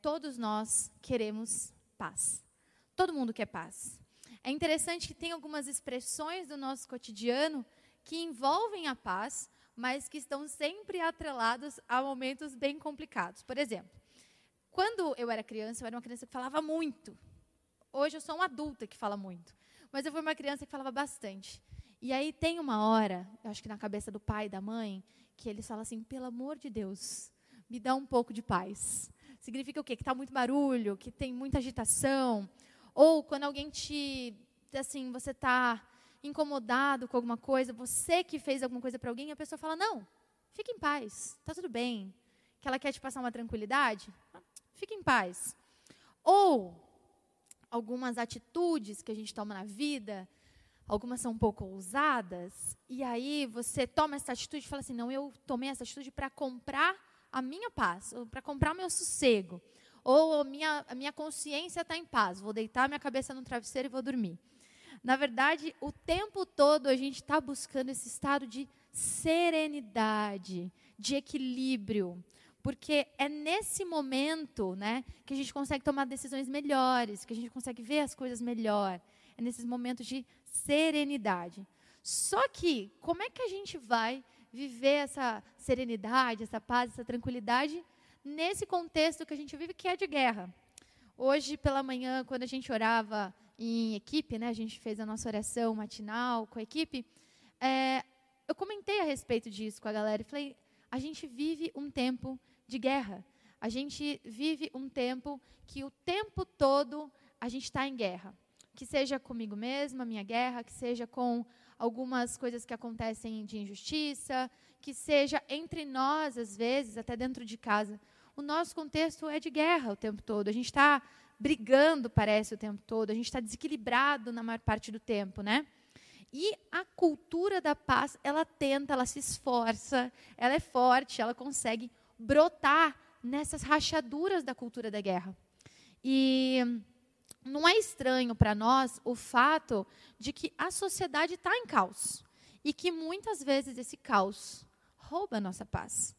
todos nós queremos paz. Todo mundo quer paz. É interessante que tem algumas expressões do nosso cotidiano que envolvem a paz, mas que estão sempre atrelados a momentos bem complicados. Por exemplo, quando eu era criança, eu era uma criança que falava muito. Hoje eu sou uma adulta que fala muito. Mas eu fui uma criança que falava bastante. E aí tem uma hora, eu acho que na cabeça do pai e da mãe, que eles falam assim: pelo amor de Deus, me dá um pouco de paz. Significa o quê? Que está muito barulho, que tem muita agitação. Ou quando alguém te. Assim, você está incomodado com alguma coisa, você que fez alguma coisa para alguém, a pessoa fala: não, fique em paz, está tudo bem. Que ela quer te passar uma tranquilidade, fique em paz. Ou algumas atitudes que a gente toma na vida, algumas são um pouco ousadas, e aí você toma essa atitude e fala assim: não, eu tomei essa atitude para comprar a minha paz, para comprar o meu sossego, ou a minha, a minha consciência está em paz, vou deitar minha cabeça no travesseiro e vou dormir. Na verdade, o tempo todo a gente está buscando esse estado de serenidade, de equilíbrio, porque é nesse momento né, que a gente consegue tomar decisões melhores, que a gente consegue ver as coisas melhor. É nesses momentos de serenidade. Só que, como é que a gente vai viver essa serenidade, essa paz, essa tranquilidade nesse contexto que a gente vive, que é de guerra? Hoje, pela manhã, quando a gente orava em equipe, né, a gente fez a nossa oração matinal com a equipe, é, eu comentei a respeito disso com a galera e falei: a gente vive um tempo de guerra. A gente vive um tempo que o tempo todo a gente está em guerra. Que seja comigo mesma, minha guerra, que seja com algumas coisas que acontecem de injustiça, que seja entre nós, às vezes, até dentro de casa. O nosso contexto é de guerra o tempo todo. A gente está brigando, parece, o tempo todo. A gente está desequilibrado na maior parte do tempo, né? E a cultura da paz, ela tenta, ela se esforça, ela é forte, ela consegue brotar nessas rachaduras da cultura da guerra. E não é estranho para nós o fato de que a sociedade está em caos e que muitas vezes esse caos rouba a nossa paz.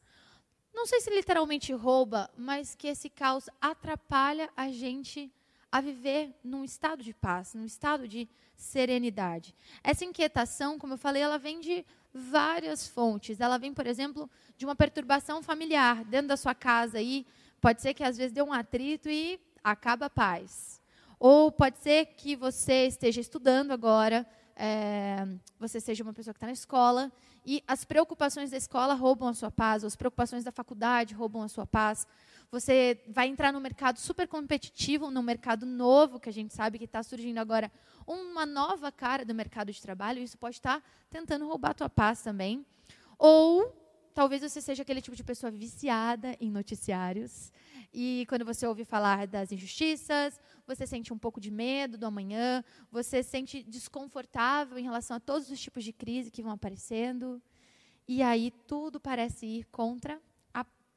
Não sei se literalmente rouba, mas que esse caos atrapalha a gente a viver num estado de paz, num estado de serenidade. Essa inquietação, como eu falei, ela vem de várias fontes. Ela vem, por exemplo, de uma perturbação familiar dentro da sua casa aí. Pode ser que às vezes dê um atrito e acaba a paz. Ou pode ser que você esteja estudando agora, é, você seja uma pessoa que está na escola e as preocupações da escola roubam a sua paz, ou as preocupações da faculdade roubam a sua paz. Você vai entrar no mercado super competitivo, num mercado novo, que a gente sabe que está surgindo agora uma nova cara do mercado de trabalho, e isso pode estar tá tentando roubar a tua paz também. Ou talvez você seja aquele tipo de pessoa viciada em noticiários, e quando você ouve falar das injustiças, você sente um pouco de medo do amanhã, você se sente desconfortável em relação a todos os tipos de crise que vão aparecendo, e aí tudo parece ir contra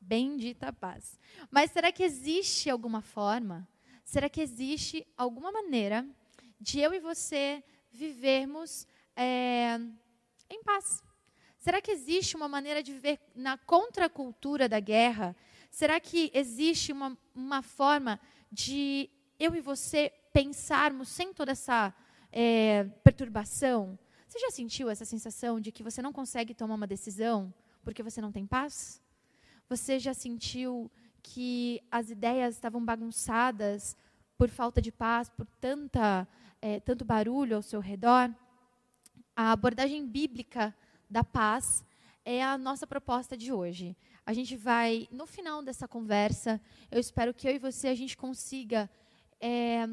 bendita paz. Mas será que existe alguma forma? Será que existe alguma maneira de eu e você vivermos é, em paz? Será que existe uma maneira de viver na contracultura da guerra? Será que existe uma, uma forma de eu e você pensarmos sem toda essa é, perturbação? Você já sentiu essa sensação de que você não consegue tomar uma decisão porque você não tem paz? Você já sentiu que as ideias estavam bagunçadas por falta de paz, por tanta, é, tanto barulho ao seu redor? A abordagem bíblica da paz é a nossa proposta de hoje. A gente vai, no final dessa conversa, eu espero que eu e você a gente consiga é,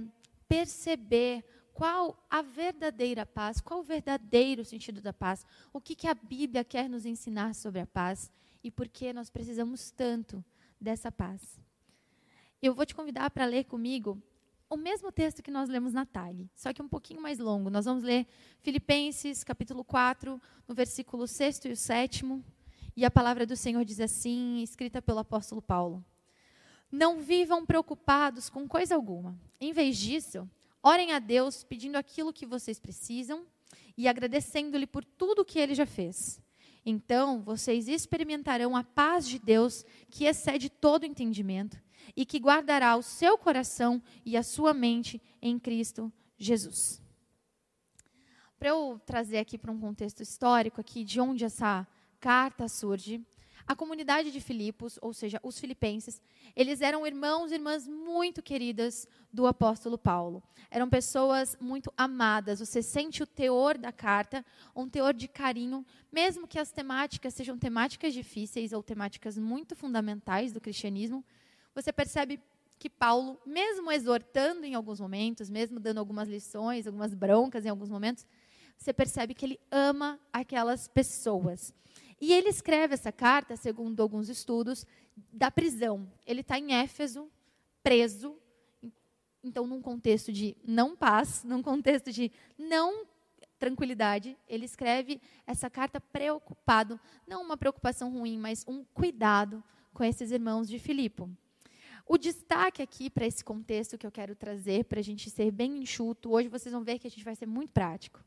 perceber qual a verdadeira paz, qual o verdadeiro sentido da paz, o que, que a Bíblia quer nos ensinar sobre a paz e por que nós precisamos tanto dessa paz. Eu vou te convidar para ler comigo o mesmo texto que nós lemos na TAG, só que um pouquinho mais longo. Nós vamos ler Filipenses, capítulo 4, no versículo 6 e o 7. E a palavra do Senhor diz assim, escrita pelo apóstolo Paulo: Não vivam preocupados com coisa alguma. Em vez disso, orem a Deus pedindo aquilo que vocês precisam e agradecendo-lhe por tudo que ele já fez. Então vocês experimentarão a paz de Deus que excede todo entendimento. E que guardará o seu coração e a sua mente em Cristo Jesus. Para eu trazer aqui para um contexto histórico aqui de onde essa carta surge, a comunidade de Filipos, ou seja, os filipenses, eles eram irmãos e irmãs muito queridas do apóstolo Paulo. Eram pessoas muito amadas. Você sente o teor da carta, um teor de carinho, mesmo que as temáticas sejam temáticas difíceis ou temáticas muito fundamentais do cristianismo, você percebe que Paulo, mesmo exortando em alguns momentos, mesmo dando algumas lições, algumas broncas em alguns momentos, você percebe que ele ama aquelas pessoas. E ele escreve essa carta, segundo alguns estudos, da prisão. Ele está em Éfeso, preso. Então, num contexto de não paz, num contexto de não tranquilidade, ele escreve essa carta preocupado, não uma preocupação ruim, mas um cuidado com esses irmãos de Filipe. O destaque aqui para esse contexto que eu quero trazer, para a gente ser bem enxuto, hoje vocês vão ver que a gente vai ser muito prático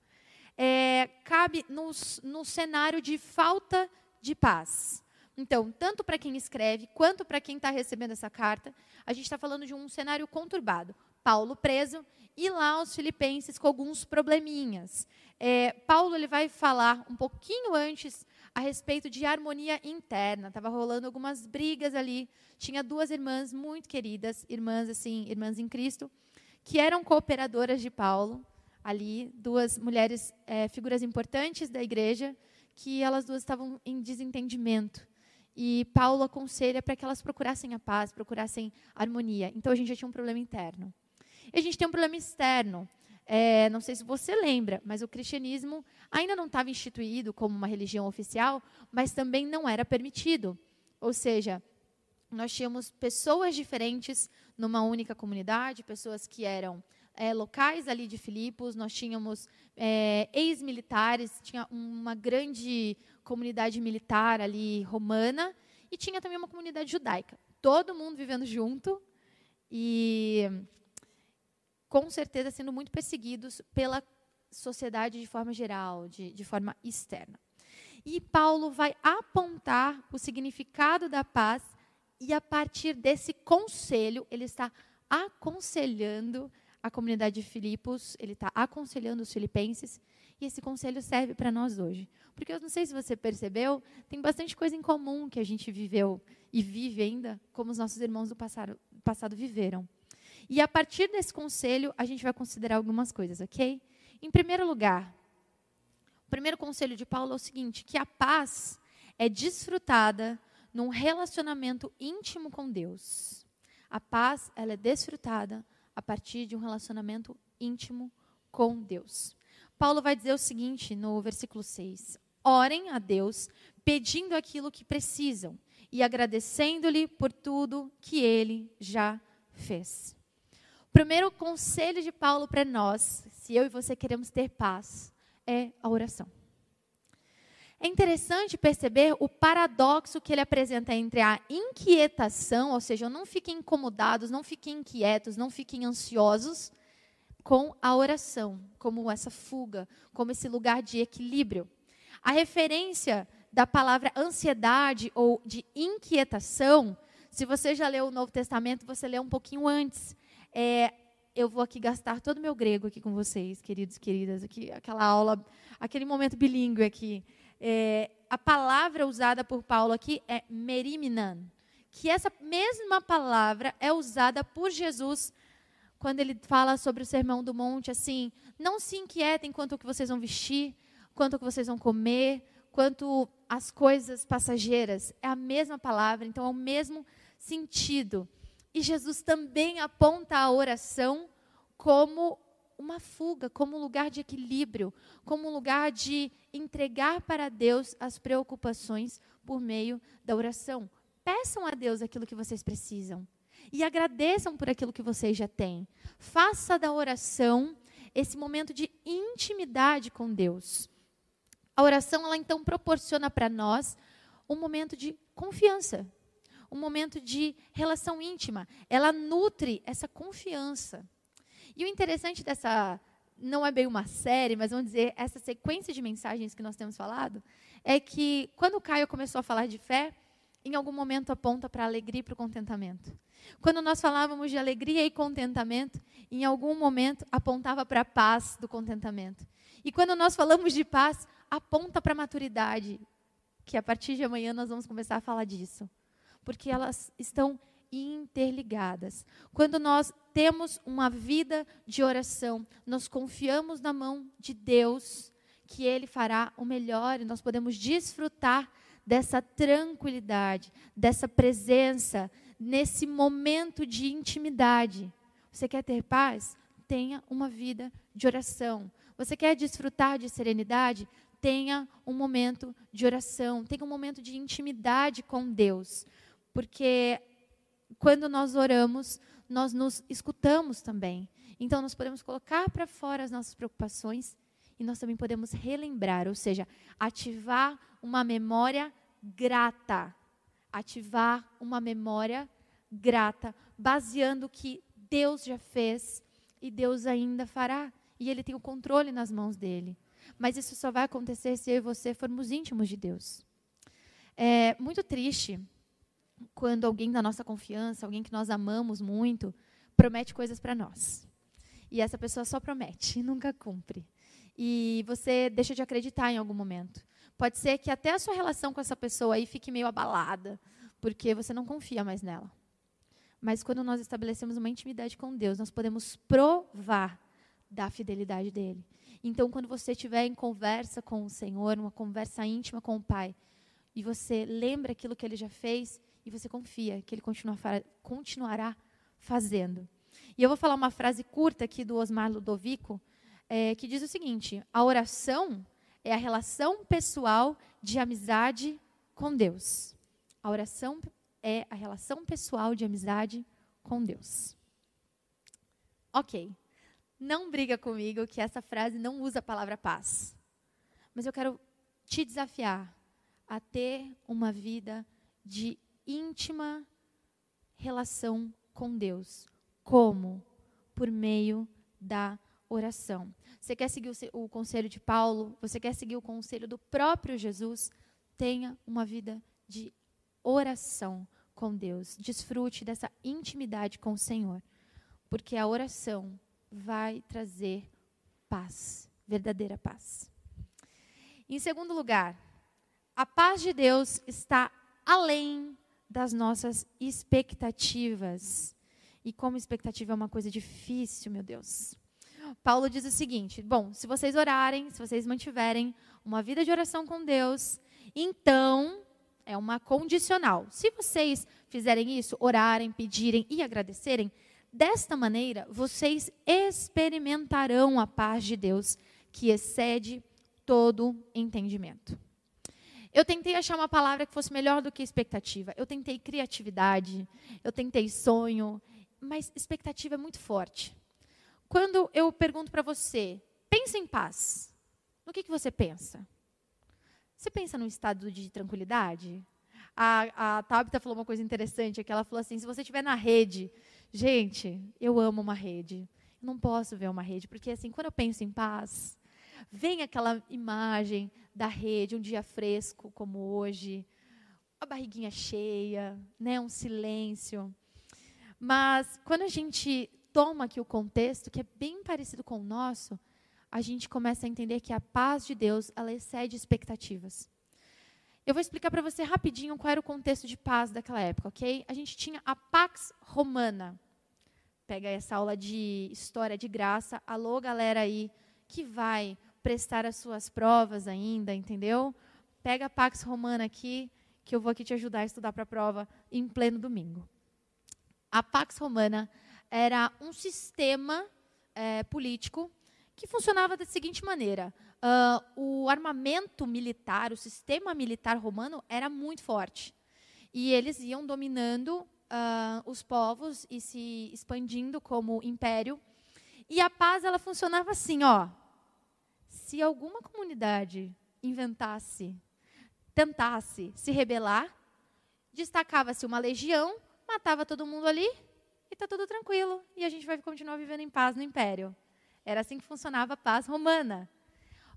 é, cabe no, no cenário de falta de paz. Então, tanto para quem escreve, quanto para quem está recebendo essa carta, a gente está falando de um cenário conturbado. Paulo preso e lá os filipenses com alguns probleminhas. É, Paulo ele vai falar um pouquinho antes a respeito de harmonia interna. Estava rolando algumas brigas ali. Tinha duas irmãs muito queridas, irmãs assim, irmãs em Cristo, que eram cooperadoras de Paulo ali duas mulheres, é, figuras importantes da igreja, que elas duas estavam em desentendimento. E Paulo aconselha para que elas procurassem a paz, procurassem harmonia. Então a gente já tinha um problema interno. E a gente tem um problema externo. É, não sei se você lembra, mas o cristianismo ainda não estava instituído como uma religião oficial, mas também não era permitido. Ou seja, nós tínhamos pessoas diferentes numa única comunidade, pessoas que eram é, locais ali de Filipos, nós tínhamos é, ex-militares, tinha uma grande comunidade militar ali romana e tinha também uma comunidade judaica. Todo mundo vivendo junto e com certeza sendo muito perseguidos pela sociedade de forma geral, de, de forma externa. E Paulo vai apontar o significado da paz e a partir desse conselho ele está aconselhando a comunidade de Filipos, ele está aconselhando os filipenses, e esse conselho serve para nós hoje. Porque eu não sei se você percebeu, tem bastante coisa em comum que a gente viveu e vive ainda, como os nossos irmãos do passado, passado viveram. E a partir desse conselho, a gente vai considerar algumas coisas, ok? Em primeiro lugar, o primeiro conselho de Paulo é o seguinte: que a paz é desfrutada num relacionamento íntimo com Deus. A paz, ela é desfrutada a partir de um relacionamento íntimo com Deus. Paulo vai dizer o seguinte no versículo 6: Orem a Deus, pedindo aquilo que precisam e agradecendo-lhe por tudo que ele já fez. Primeiro conselho de Paulo para nós, se eu e você queremos ter paz, é a oração. É interessante perceber o paradoxo que ele apresenta entre a inquietação, ou seja, não fiquem incomodados, não fiquem inquietos, não fiquem ansiosos, com a oração, como essa fuga, como esse lugar de equilíbrio. A referência da palavra ansiedade ou de inquietação, se você já leu o Novo Testamento, você lê um pouquinho antes. É, eu vou aqui gastar todo o meu grego aqui com vocês, queridos queridas, aqui, aquela aula, aquele momento bilíngue aqui. É, a palavra usada por Paulo aqui é meriminan, que essa mesma palavra é usada por Jesus quando ele fala sobre o sermão do monte, assim, não se inquietem quanto que vocês vão vestir, quanto que vocês vão comer, quanto as coisas passageiras. É a mesma palavra, então é o mesmo sentido. E Jesus também aponta a oração como uma fuga, como um lugar de equilíbrio, como um lugar de entregar para Deus as preocupações por meio da oração. Peçam a Deus aquilo que vocês precisam e agradeçam por aquilo que vocês já têm. Faça da oração esse momento de intimidade com Deus. A oração, ela então proporciona para nós um momento de confiança, um momento de relação íntima. Ela nutre essa confiança. E o interessante dessa, não é bem uma série, mas vamos dizer, essa sequência de mensagens que nós temos falado, é que quando o Caio começou a falar de fé, em algum momento aponta para a alegria e para o contentamento. Quando nós falávamos de alegria e contentamento, em algum momento apontava para a paz do contentamento. E quando nós falamos de paz, aponta para a maturidade, que a partir de amanhã nós vamos começar a falar disso. Porque elas estão interligadas. Quando nós temos uma vida de oração, nós confiamos na mão de Deus, que Ele fará o melhor e nós podemos desfrutar dessa tranquilidade, dessa presença, nesse momento de intimidade. Você quer ter paz? Tenha uma vida de oração. Você quer desfrutar de serenidade? Tenha um momento de oração, tenha um momento de intimidade com Deus. Porque quando nós oramos, nós nos escutamos também. Então, nós podemos colocar para fora as nossas preocupações e nós também podemos relembrar, ou seja, ativar uma memória grata. Ativar uma memória grata, baseando o que Deus já fez e Deus ainda fará. E Ele tem o controle nas mãos dele. Mas isso só vai acontecer se eu e você formos íntimos de Deus. É muito triste quando alguém da nossa confiança, alguém que nós amamos muito, promete coisas para nós. E essa pessoa só promete nunca cumpre. E você deixa de acreditar em algum momento. Pode ser que até a sua relação com essa pessoa aí fique meio abalada, porque você não confia mais nela. Mas quando nós estabelecemos uma intimidade com Deus, nós podemos provar da fidelidade dele. Então, quando você estiver em conversa com o Senhor, uma conversa íntima com o Pai, e você lembra aquilo que ele já fez, e você confia que ele continua, continuará fazendo. E eu vou falar uma frase curta aqui do Osmar Ludovico, é, que diz o seguinte: a oração é a relação pessoal de amizade com Deus. A oração é a relação pessoal de amizade com Deus. Ok. Não briga comigo que essa frase não usa a palavra paz. Mas eu quero te desafiar a ter uma vida de íntima relação com Deus. Como? Por meio da oração. Você quer seguir o, conselho de Paulo? Você quer seguir o conselho do próprio Jesus? Tenha uma vida de oração com Deus. Desfrute dessa intimidade com o Senhor. Porque a oração vai trazer paz, verdadeira paz. Em segundo lugar, a paz de Deus está além das nossas expectativas. E como expectativa é uma coisa difícil, meu Deus. Paulo diz o seguinte: bom, se vocês orarem, se vocês mantiverem uma vida de oração com Deus, então é uma condicional. Se vocês fizerem isso, orarem, pedirem e agradecerem, desta maneira vocês experimentarão a paz de Deus, que excede todo entendimento. Eu tentei achar uma palavra que fosse melhor do que expectativa. Eu tentei criatividade, eu tentei sonho, mas expectativa é muito forte. Quando eu pergunto para você, pensa em paz, no que, que você pensa? Você pensa num estado de tranquilidade? A, a Tabitha falou uma coisa interessante, que ela falou assim, se você estiver na rede, gente, eu amo uma rede. Eu não posso ver uma rede, porque assim, quando eu penso em paz, vem aquela imagem da rede, um dia fresco como hoje, a barriguinha cheia, né, um silêncio. Mas quando a gente toma aqui o contexto, que é bem parecido com o nosso, a gente começa a entender que a paz de Deus, ela excede expectativas. Eu vou explicar para você rapidinho qual era o contexto de paz daquela época, ok? A gente tinha a Pax Romana. Pega essa aula de história de graça. Alô, galera aí que vai prestar as suas provas ainda, entendeu? Pega a Pax Romana aqui, que eu vou aqui te ajudar a estudar para a prova em pleno domingo. A Pax Romana era um sistema é, político que funcionava da seguinte maneira: uh, o armamento militar, o sistema militar romano era muito forte. E eles iam dominando uh, os povos e se expandindo como império. E a paz ela funcionava assim, ó se alguma comunidade inventasse, tentasse se rebelar, destacava-se uma legião, matava todo mundo ali e está tudo tranquilo. E a gente vai continuar vivendo em paz no império. Era assim que funcionava a paz romana.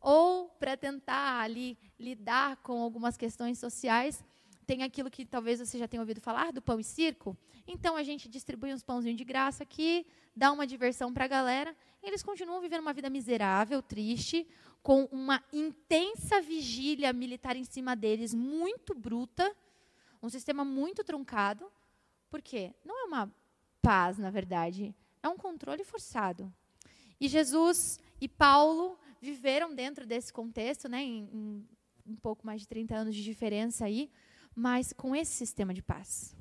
Ou, para tentar ali lidar com algumas questões sociais, tem aquilo que talvez você já tenha ouvido falar do pão e circo. Então a gente distribui uns pãozinhos de graça aqui, dá uma diversão para a galera. Eles continuam vivendo uma vida miserável, triste, com uma intensa vigília militar em cima deles, muito bruta, um sistema muito truncado. Por quê? Não é uma paz, na verdade, é um controle forçado. E Jesus e Paulo viveram dentro desse contexto, né, em, em um pouco mais de 30 anos de diferença aí, mas com esse sistema de paz.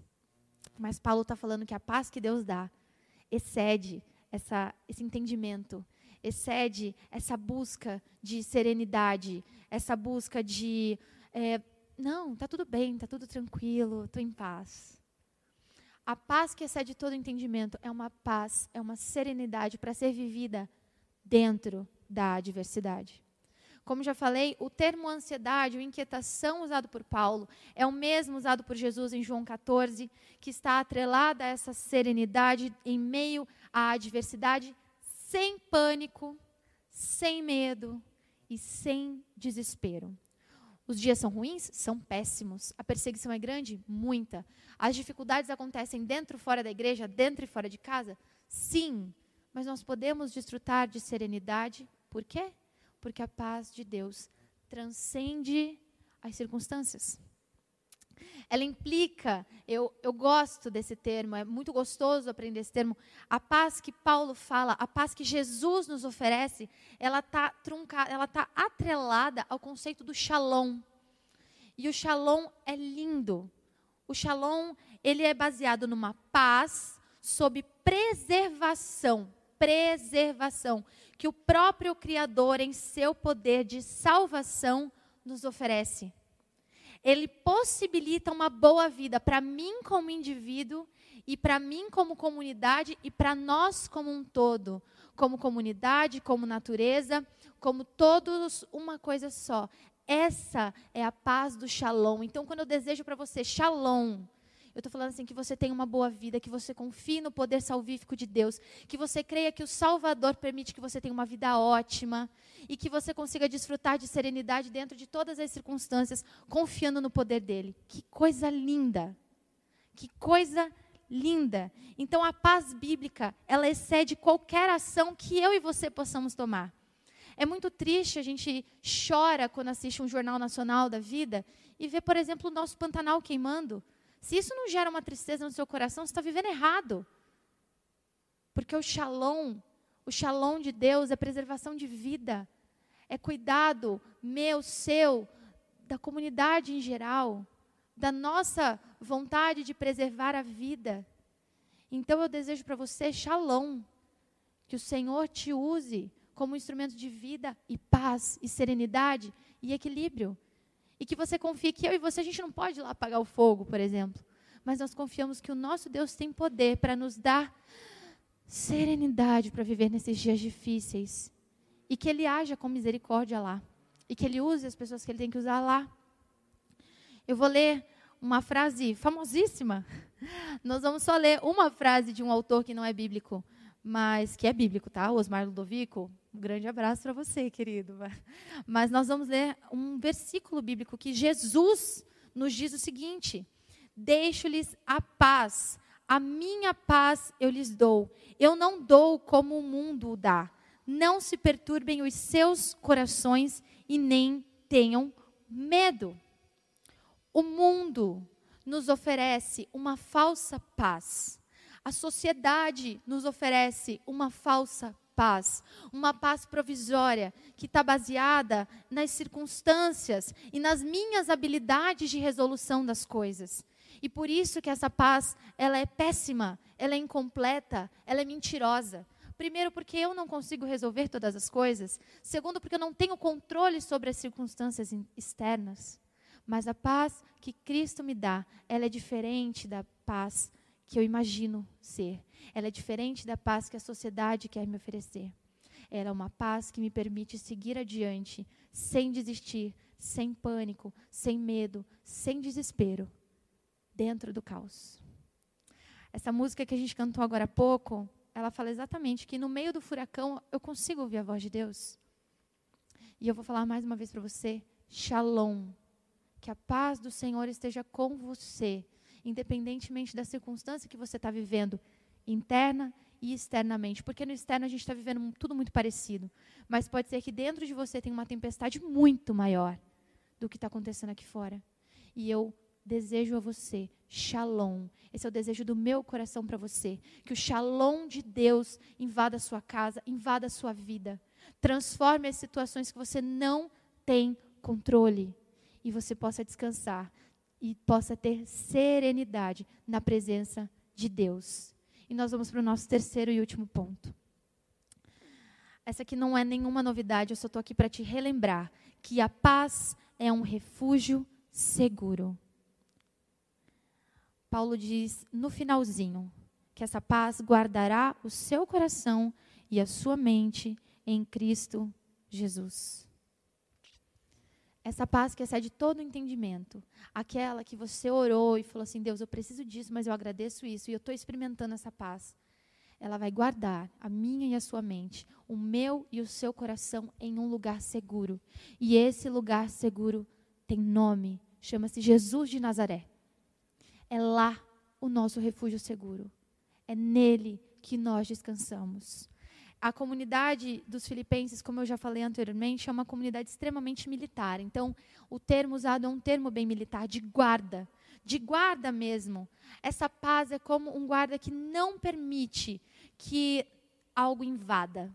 Mas Paulo está falando que a paz que Deus dá excede essa, esse entendimento, excede essa busca de serenidade, essa busca de é, não, está tudo bem, está tudo tranquilo, estou em paz. A paz que excede todo entendimento é uma paz, é uma serenidade para ser vivida dentro da adversidade. Como já falei, o termo ansiedade, ou inquietação usado por Paulo, é o mesmo usado por Jesus em João 14, que está atrelada a essa serenidade em meio à adversidade, sem pânico, sem medo e sem desespero. Os dias são ruins? São péssimos. A perseguição é grande? Muita. As dificuldades acontecem dentro e fora da igreja, dentro e fora de casa? Sim. Mas nós podemos desfrutar de serenidade. Por quê? porque a paz de Deus transcende as circunstâncias. Ela implica, eu, eu gosto desse termo, é muito gostoso aprender esse termo. A paz que Paulo fala, a paz que Jesus nos oferece, ela está truncada, ela está atrelada ao conceito do shalom. E o shalom é lindo. O shalom, ele é baseado numa paz sob preservação, preservação que o próprio Criador, em seu poder de salvação, nos oferece. Ele possibilita uma boa vida para mim como indivíduo e para mim como comunidade e para nós como um todo, como comunidade, como natureza, como todos uma coisa só. Essa é a paz do Shalom. Então, quando eu desejo para você Shalom, eu estou falando assim que você tenha uma boa vida, que você confie no poder salvífico de Deus, que você creia que o Salvador permite que você tenha uma vida ótima e que você consiga desfrutar de serenidade dentro de todas as circunstâncias, confiando no poder dele. Que coisa linda! Que coisa linda! Então a paz bíblica, ela excede qualquer ação que eu e você possamos tomar. É muito triste, a gente chora quando assiste um jornal nacional da vida e vê, por exemplo, o nosso Pantanal queimando. Se isso não gera uma tristeza no seu coração, você está vivendo errado. Porque o shalom, o shalom de Deus é preservação de vida, é cuidado meu, seu, da comunidade em geral, da nossa vontade de preservar a vida. Então eu desejo para você shalom, que o Senhor te use como instrumento de vida e paz e serenidade e equilíbrio. E que você confie que eu e você, a gente não pode ir lá apagar o fogo, por exemplo. Mas nós confiamos que o nosso Deus tem poder para nos dar serenidade para viver nesses dias difíceis. E que Ele haja com misericórdia lá. E que Ele use as pessoas que Ele tem que usar lá. Eu vou ler uma frase famosíssima. Nós vamos só ler uma frase de um autor que não é bíblico, mas que é bíblico, tá? Osmar Ludovico, um grande abraço para você, querido. Mas nós vamos ler um versículo bíblico que Jesus nos diz o seguinte: Deixo-lhes a paz, a minha paz eu lhes dou. Eu não dou como o mundo dá. Não se perturbem os seus corações e nem tenham medo. O mundo nos oferece uma falsa paz. A sociedade nos oferece uma falsa paz, uma paz provisória que está baseada nas circunstâncias e nas minhas habilidades de resolução das coisas. E por isso que essa paz, ela é péssima, ela é incompleta, ela é mentirosa. Primeiro, porque eu não consigo resolver todas as coisas. Segundo, porque eu não tenho controle sobre as circunstâncias externas. Mas a paz que Cristo me dá, ela é diferente da paz que eu imagino ser. Ela é diferente da paz que a sociedade quer me oferecer. Ela é uma paz que me permite seguir adiante, sem desistir, sem pânico, sem medo, sem desespero, dentro do caos. Essa música que a gente cantou agora há pouco, ela fala exatamente que no meio do furacão eu consigo ouvir a voz de Deus. E eu vou falar mais uma vez para você: Shalom, Que a paz do Senhor esteja com você, independentemente da circunstância que você está vivendo, interna e externamente. Porque no externo a gente está vivendo tudo muito parecido. Mas pode ser que dentro de você tenha uma tempestade muito maior do que está acontecendo aqui fora. E eu desejo a você shalom. Esse é o desejo do meu coração para você. Que o shalom de Deus invada a sua casa, invada a sua vida. Transforme as situações que você não tem controle. E você possa descansar e possa ter serenidade na presença de Deus. E nós vamos para o nosso terceiro e último ponto. Essa aqui não é nenhuma novidade, eu só estou aqui para te relembrar que a paz é um refúgio seguro. Paulo diz no finalzinho que essa paz guardará o seu coração e a sua mente em Cristo Jesus. Essa paz que excede todo o entendimento, aquela que você orou e falou assim: Deus, eu preciso disso, mas eu agradeço isso e eu estou experimentando essa paz. Ela vai guardar a minha e a sua mente, o meu e o seu coração em um lugar seguro. E esse lugar seguro tem nome, chama-se Jesus de Nazaré. É lá o nosso refúgio seguro. É nele que nós descansamos. A comunidade dos filipenses, como eu já falei anteriormente, é uma comunidade extremamente militar. Então, o termo usado é um termo bem militar, de guarda. De guarda mesmo. Essa paz é como um guarda que não permite que algo invada.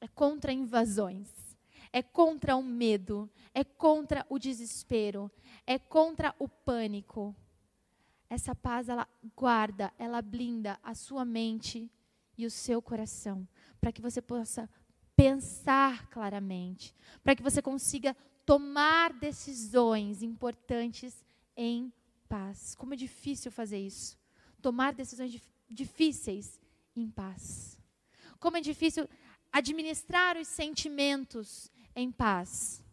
É contra invasões. É contra o medo. É contra o desespero. É contra o pânico. Essa paz, ela guarda, ela blinda a sua mente e o seu coração, para que você possa pensar claramente, para que você consiga tomar decisões importantes em paz. Como é difícil fazer isso. Tomar decisões difíceis em paz. Como é difícil administrar os sentimentos em paz.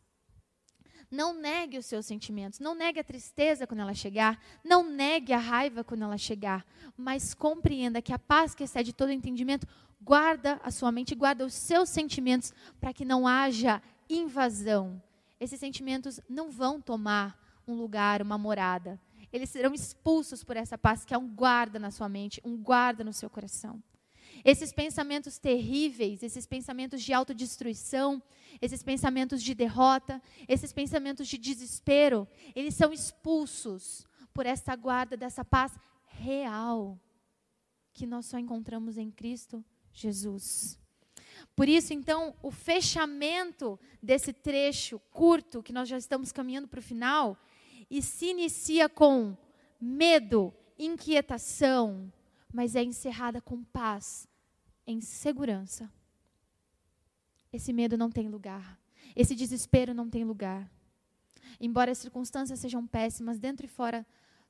Não negue os seus sentimentos, não negue a tristeza quando ela chegar, não negue a raiva quando ela chegar, mas compreenda que a paz que excede todo entendimento guarda a sua mente, guarda os seus sentimentos para que não haja invasão. Esses sentimentos não vão tomar um lugar, uma morada. Eles serão expulsos por essa paz que é um guarda na sua mente, um guarda no seu coração. Esses pensamentos terríveis, esses pensamentos de autodestruição, esses pensamentos de derrota, esses pensamentos de desespero, eles são expulsos por essa guarda dessa paz real que nós só encontramos em Cristo Jesus. Por isso, então, o fechamento desse trecho curto, que nós já estamos caminhando para o final, e se inicia com medo, inquietação, mas é encerrada com paz, em segurança. Esse medo não tem lugar. Esse desespero não tem lugar. Embora as circunstâncias sejam péssimas dentro e fora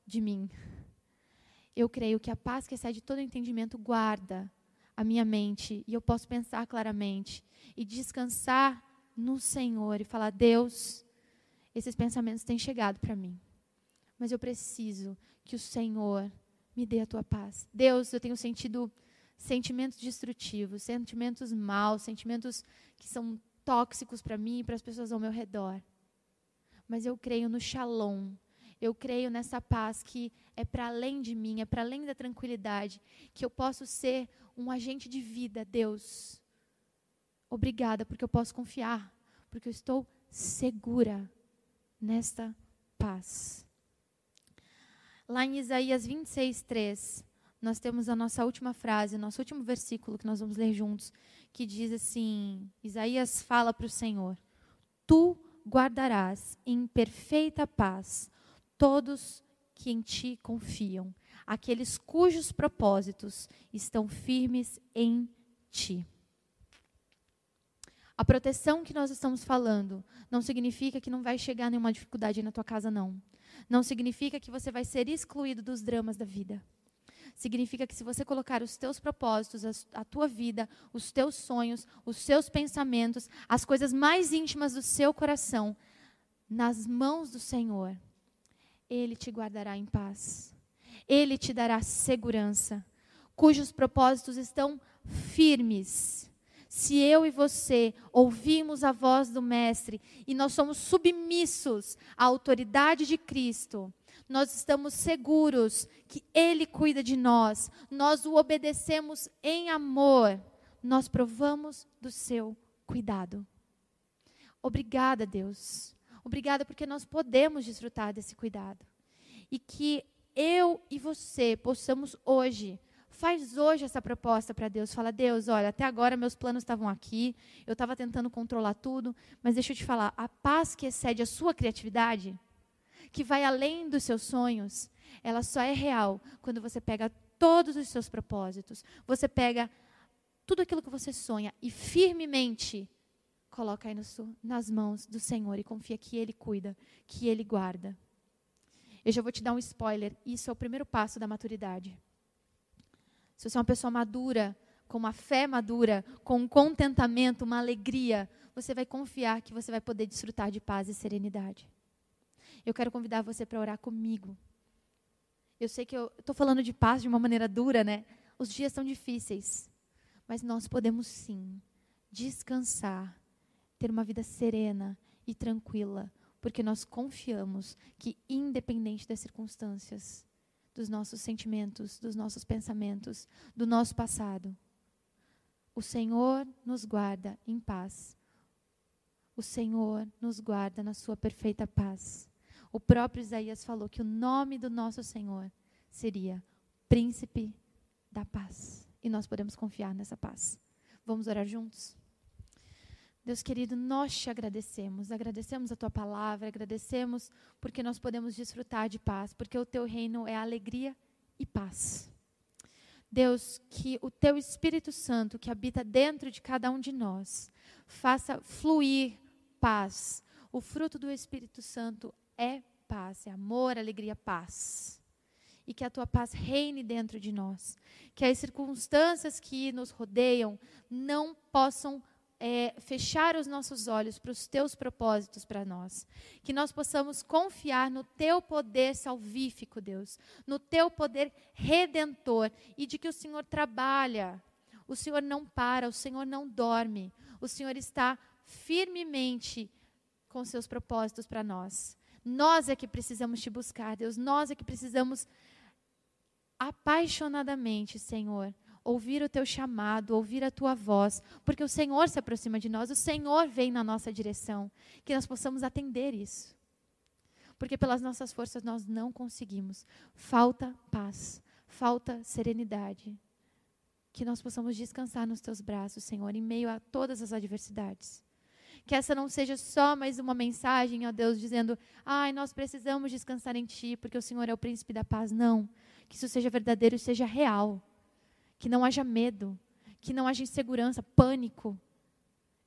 de mim, eu creio que a paz que excede todo entendimento guarda a minha mente e eu posso pensar claramente e descansar no Senhor e falar: Deus, esses pensamentos têm chegado para mim, mas eu preciso que o Senhor me dê a tua paz. Deus, eu tenho sentido sentimentos destrutivos, sentimentos maus, sentimentos que são tóxicos para mim e para as pessoas ao meu redor. Mas eu creio no shalom. Eu creio nessa paz que é para além de mim, é para além da tranquilidade, que eu posso ser um agente de vida, Deus. Obrigada, porque eu posso confiar, porque eu estou segura nesta paz. Lá em Isaías 26, 3, nós temos a nossa última frase, nosso último versículo que nós vamos ler juntos, que diz assim: Isaías fala para o Senhor: Tu guardarás em perfeita paz todos que em ti confiam, aqueles cujos propósitos estão firmes em ti. A proteção que nós estamos falando não significa que não vai chegar nenhuma dificuldade na tua casa, não. Não significa que você vai ser excluído dos dramas da vida significa que se você colocar os teus propósitos, a, tua vida, os teus sonhos, os seus pensamentos, as coisas mais íntimas do seu coração nas mãos do Senhor, Ele te guardará em paz. Ele te dará segurança, cujos propósitos estão firmes. se eu e você ouvimos a voz do Mestre e nós somos submissos à autoridade de Cristo, nós estamos seguros que Ele cuida de nós, nós o obedecemos em amor, nós provamos do seu cuidado. Obrigada, Deus. Obrigada porque nós podemos desfrutar desse cuidado. E que eu e você possamos hoje Faz hoje essa proposta para Deus. Fala, Deus, olha, até agora meus planos estavam aqui, eu estava tentando controlar tudo, mas deixa eu te falar, a paz que excede a sua criatividade, que vai além dos seus sonhos, ela só é real quando você pega todos os seus propósitos, você pega tudo aquilo que você sonha e firmemente coloca aí nas mãos do Senhor e confia que Ele cuida, que Ele guarda. Eu já vou te dar um spoiler, isso é o primeiro passo da maturidade. Se você é uma pessoa madura, com uma fé madura, com um contentamento, uma alegria, você vai confiar que você vai poder desfrutar de paz e serenidade. Eu quero convidar você para orar comigo. Eu sei que eu estou falando de paz de uma maneira dura, né? Os dias são difíceis, mas nós podemos sim descansar, ter uma vida serena e tranquila, porque nós confiamos que, independente das circunstâncias, dos nossos sentimentos, dos nossos pensamentos, do nosso passado. O Senhor nos guarda em paz. O Senhor nos guarda na sua perfeita paz. O próprio Isaías falou que o nome do nosso Senhor seria Príncipe da Paz. E nós podemos confiar nessa paz. Vamos orar juntos? Deus querido, nós te agradecemos, agradecemos a tua palavra, agradecemos porque nós podemos desfrutar de paz, porque o teu reino é alegria e paz. Deus, que o teu Espírito Santo, que habita dentro de cada um de nós, faça fluir paz. O fruto do Espírito Santo é paz, é amor, alegria, paz. E que a tua paz reine dentro de nós. Que as circunstâncias que nos rodeiam não possam é, fechar os nossos olhos para os teus propósitos para nós. Que nós possamos confiar no teu poder salvífico, Deus, no teu poder redentor e de que o Senhor trabalha. O Senhor não para, o Senhor não dorme. O Senhor está firmemente com seus propósitos para nós. Nós é que precisamos te buscar, Deus. Nós é que precisamos apaixonadamente, Senhor, ouvir o teu chamado, ouvir a tua voz, porque o Senhor se aproxima de nós, o Senhor vem na nossa direção, que nós possamos atender isso. Porque pelas nossas forças nós não conseguimos. Falta paz, falta serenidade. Que nós possamos descansar nos teus braços, Senhor, em meio a todas as adversidades. Que essa não seja só mais uma mensagem, ó Deus, dizendo: ai, nós precisamos descansar em Ti, porque o Senhor é o príncipe da paz. Não. Que isso seja verdadeiro seja real que não haja medo, que não haja insegurança, pânico.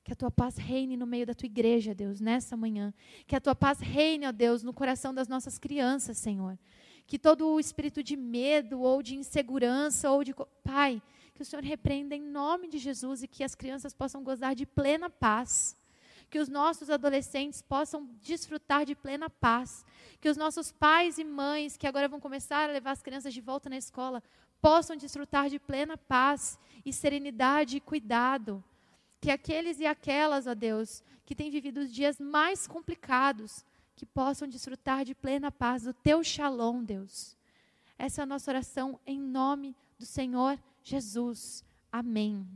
Que a tua paz reine no meio da tua igreja, Deus, nessa manhã. Que a tua paz reine, ó Deus, no coração das nossas crianças, Senhor. Que todo o espírito de medo ou de insegurança ou de. Pai, que o Senhor repreenda em nome de Jesus e que as crianças possam gozar de plena paz. Que os nossos adolescentes possam desfrutar de plena paz. Que os nossos pais e mães, que agora vão começar a levar as crianças de volta na escola, possam desfrutar de plena paz e serenidade e cuidado. Que aqueles e aquelas, ó Deus, que têm vivido os dias mais complicados, que possam desfrutar de plena paz do teu shalom, Deus. Essa é a nossa oração em nome do Senhor Jesus. Amém.